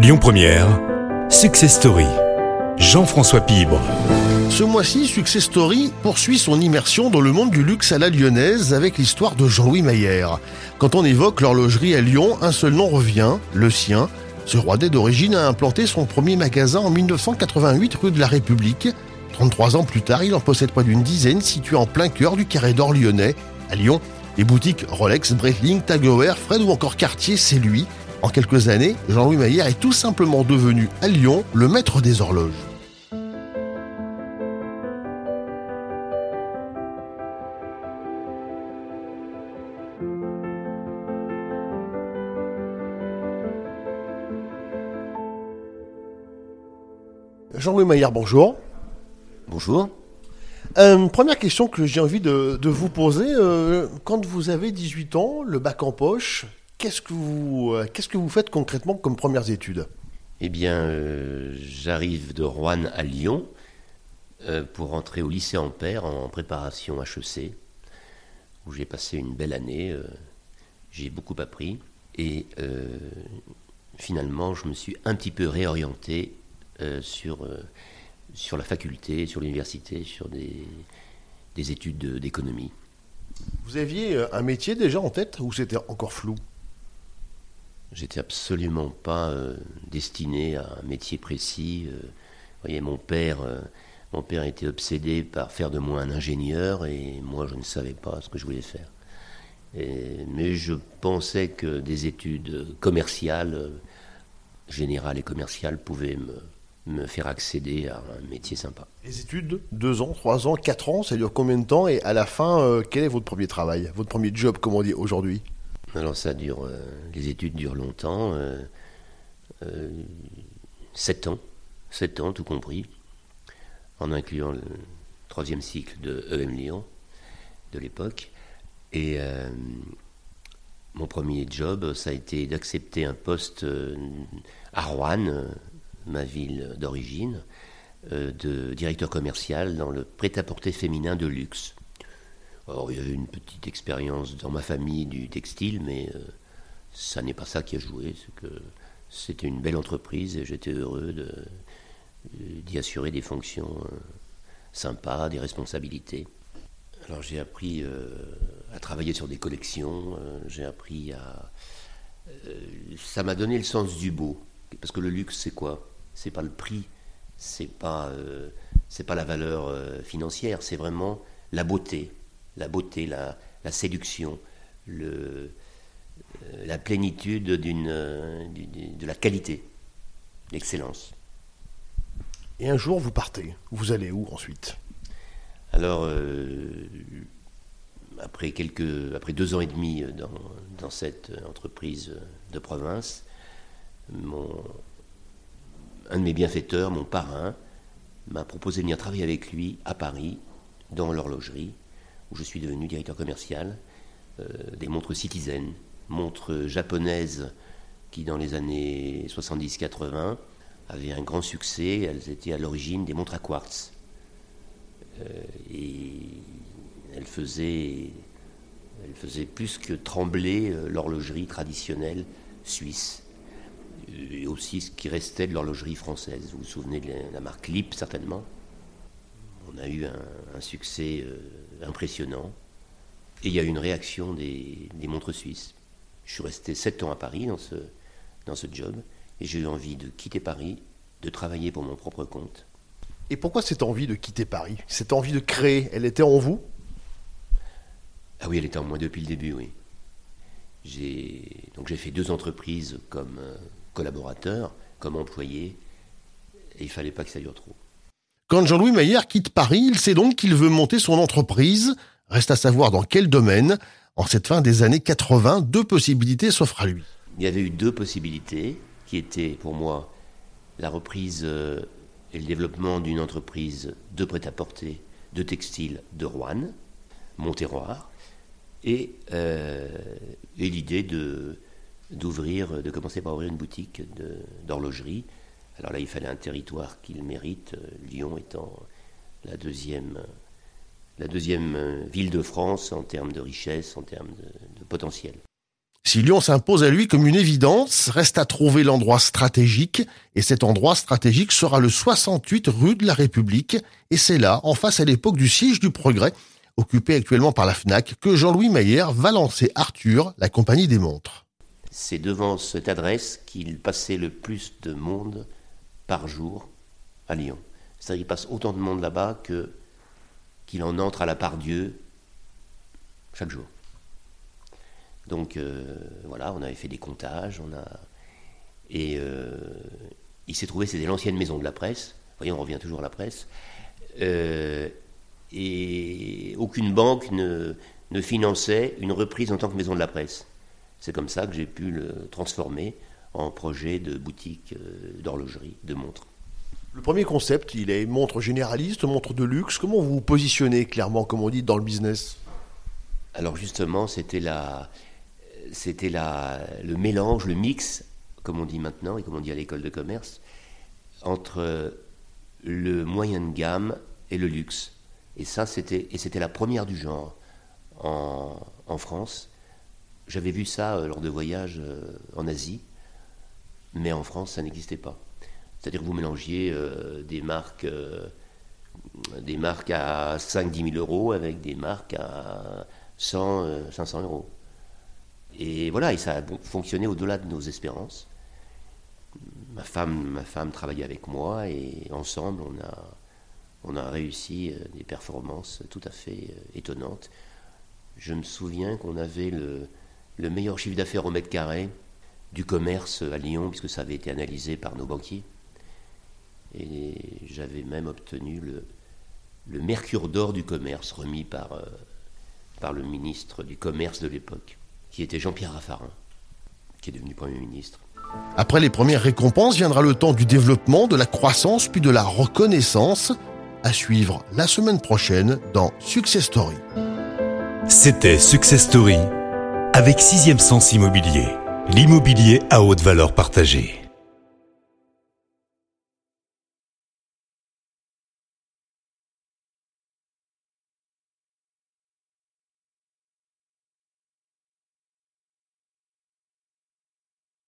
Lyon Première, Success Story. Jean-François Pibre. Ce mois-ci, Success Story poursuit son immersion dans le monde du luxe à la lyonnaise avec l'histoire de Jean-Louis Maillère. Quand on évoque l'horlogerie à Lyon, un seul nom revient, le sien. Ce Rouennais d'origine a implanté son premier magasin en 1988 rue de la République. 33 ans plus tard, il en possède pas d'une dizaine situés en plein cœur du carré d'or lyonnais. À Lyon, les boutiques Rolex, Breitling, Tag Fred ou encore Cartier, c'est lui. En quelques années, Jean-Louis Maillère est tout simplement devenu à Lyon le maître des horloges. Jean-Louis Maillard, bonjour. Bonjour. Euh, première question que j'ai envie de, de vous poser. euh, quand vous avez 18 ans, le bac en poche, qu'est-ce que vous, euh, qu'est-ce que vous faites concrètement comme premières études? Eh bien, euh, j'arrive de Rouen à Lyon euh, pour rentrer au lycée Ampère en préparation HEC, où j'ai passé une belle année. euh, j'ai beaucoup appris et finalement, je me suis un petit peu réorienté sur, sur la faculté, sur l'université, sur des, des études de- d'économie. Vous aviez un métier déjà en tête ou c'était encore flou? J'étais absolument pas euh, destiné à un métier précis. euh. vous voyez, mon père, euh, mon père était obsédé par faire de moi un ingénieur et moi je ne savais pas ce que je voulais faire. Mais je pensais que des études commerciales, euh, générales et commerciales, pouvaient me, faire accéder à un métier sympa. Les études, 2 ans, 3 ans, 4 ans, ça dure combien de temps Et à la fin, quel est votre premier travail Votre premier job, comme on dit aujourd'hui? Alors ça dure, euh, les études durent longtemps, euh, euh, sept ans, sept ans tout compris, en incluant le troisième cycle de EM Lyon de l'époque. Et euh, mon premier job, ça a été d'accepter un poste euh, à Rouen, ma ville d'origine, de directeur commercial dans le prêt-à-porter féminin de luxe. Alors, il y avait une petite expérience dans ma famille du textile, mais euh, ça n'est pas ça qui a joué. C'est que c'était une belle entreprise et j'étais heureux de- d'y assurer des fonctions euh, sympas, des responsabilités. Alors, j'ai appris euh, à travailler sur des collections, euh, j'ai appris à. euh, ça m'a donné le sens du beau. Parce que le luxe, c'est quoi? C'est pas le prix, c'est pas, euh, c'est pas la valeur euh, financière, c'est vraiment la beauté, la beauté, la, la séduction, le, euh, la plénitude d'une, euh, de la qualité, l'excellence. Et un jour, vous partez. Vous allez où ensuite? Alors, euh, après, quelques, après deux ans et demi dans, dans cette entreprise de province, mon, un de mes bienfaiteurs, mon parrain, m'a proposé de venir travailler avec lui à Paris, dans l'horlogerie, où je suis devenu directeur commercial euh, des montres Citizen, montres japonaises qui, dans les années 70-80, avaient un grand succès. Elles étaient à l'origine des montres à quartz. Euh, et elles faisaient, plus que trembler euh, l'horlogerie traditionnelle suisse. Et aussi ce qui restait de l'horlogerie française. Vous vous souvenez de la, marque Lip, certainement? On a eu un, succès impressionnant. Et il y a eu une réaction des, des montres suisses. Je suis resté sept ans à Paris dans ce, dans ce job. Et j'ai eu envie de quitter Paris, de travailler pour mon propre compte. Et pourquoi cette envie de quitter Paris? Cette envie de créer, elle était en vous? Ah oui, elle était en moi depuis le début, oui. J'ai donc j'ai fait deux entreprises comme euh, collaborateur, comme employé, et il fallait pas que ça dure trop. Quand Jean-Louis Maillard quitte Paris, il sait donc qu'il veut monter son entreprise. Reste à savoir dans quel domaine. En cette fin des années 80, deux possibilités s'offrent à lui. Il y avait eu deux possibilités qui étaient pour moi la reprise euh, et le développement d'une entreprise de prêt-à-porter, de textile de Rouen, mon terroir, et, euh, et l'idée de d'ouvrir, de commencer par ouvrir une boutique d'horlogerie. Alors là, il fallait un territoire qu'il mérite, euh, Lyon étant la deuxième, la deuxième euh, ville de France en termes de richesse, en termes de- de potentiel. Si Lyon s'impose à lui comme une évidence, reste à trouver l'endroit stratégique, et cet endroit stratégique sera le 68 rue de la République, et c'est là, en face à l'époque du siège du Progrès, occupé actuellement par la FNAC, que Jean-Louis Mayer va lancer Arthur, la compagnie des montres. C'est devant cette adresse qu'il passait le plus de monde par jour à Lyon. C'est-à-dire qu'il passe autant de monde là-bas que qu'il en entre à la part Dieu chaque jour. Donc euh, voilà, on avait fait des comptages, on a et euh, il s'est trouvé c'était l'ancienne maison de la presse. Vous voyez, on revient toujours à la presse. Euh, et aucune banque ne, ne finançait une reprise en tant que maison de la presse. C'est comme ça que j'ai pu le transformer en projet de boutique d'horlogerie, de montres. Le premier concept, il est montre généraliste, montre de luxe. Comment vous vous positionnez clairement, comme on dit, dans le business? Alors justement, c'était la, c'était la, le mélange, le mix, comme on dit maintenant et comme on dit à l'école de commerce, entre le moyen de gamme et le luxe. Et ça, c'était, et c'était la première du genre en, en France. J'avais vu ça euh, lors de voyages euh, en Asie, mais en France, ça n'existait pas. C'est-à-dire que vous mélangiez euh, des marques des marques à 5-10 000 euros avec des marques à 100, 500 euros. Et voilà, et ça a fonctionné au-delà de nos espérances. Ma femme, ma femme travaillait avec moi et ensemble, on a, on a réussi euh, des performances tout à fait euh, étonnantes. Je me souviens qu'on avait le meilleur chiffre d'affaires au mètre carré du commerce à Lyon, puisque ça avait été analysé par nos banquiers. Et j'avais même obtenu le, le mercure d'or du commerce, remis par, euh, par le ministre du Commerce de l'époque qui était Jean-Pierre Raffarin, qui est devenu Premier ministre. Après les premières récompenses viendra le temps du développement, de la croissance, puis de la reconnaissance, à suivre la semaine prochaine dans Success Story. C'était Success Story avec Sixième Sens Immobilier, l'immobilier à haute valeur partagée.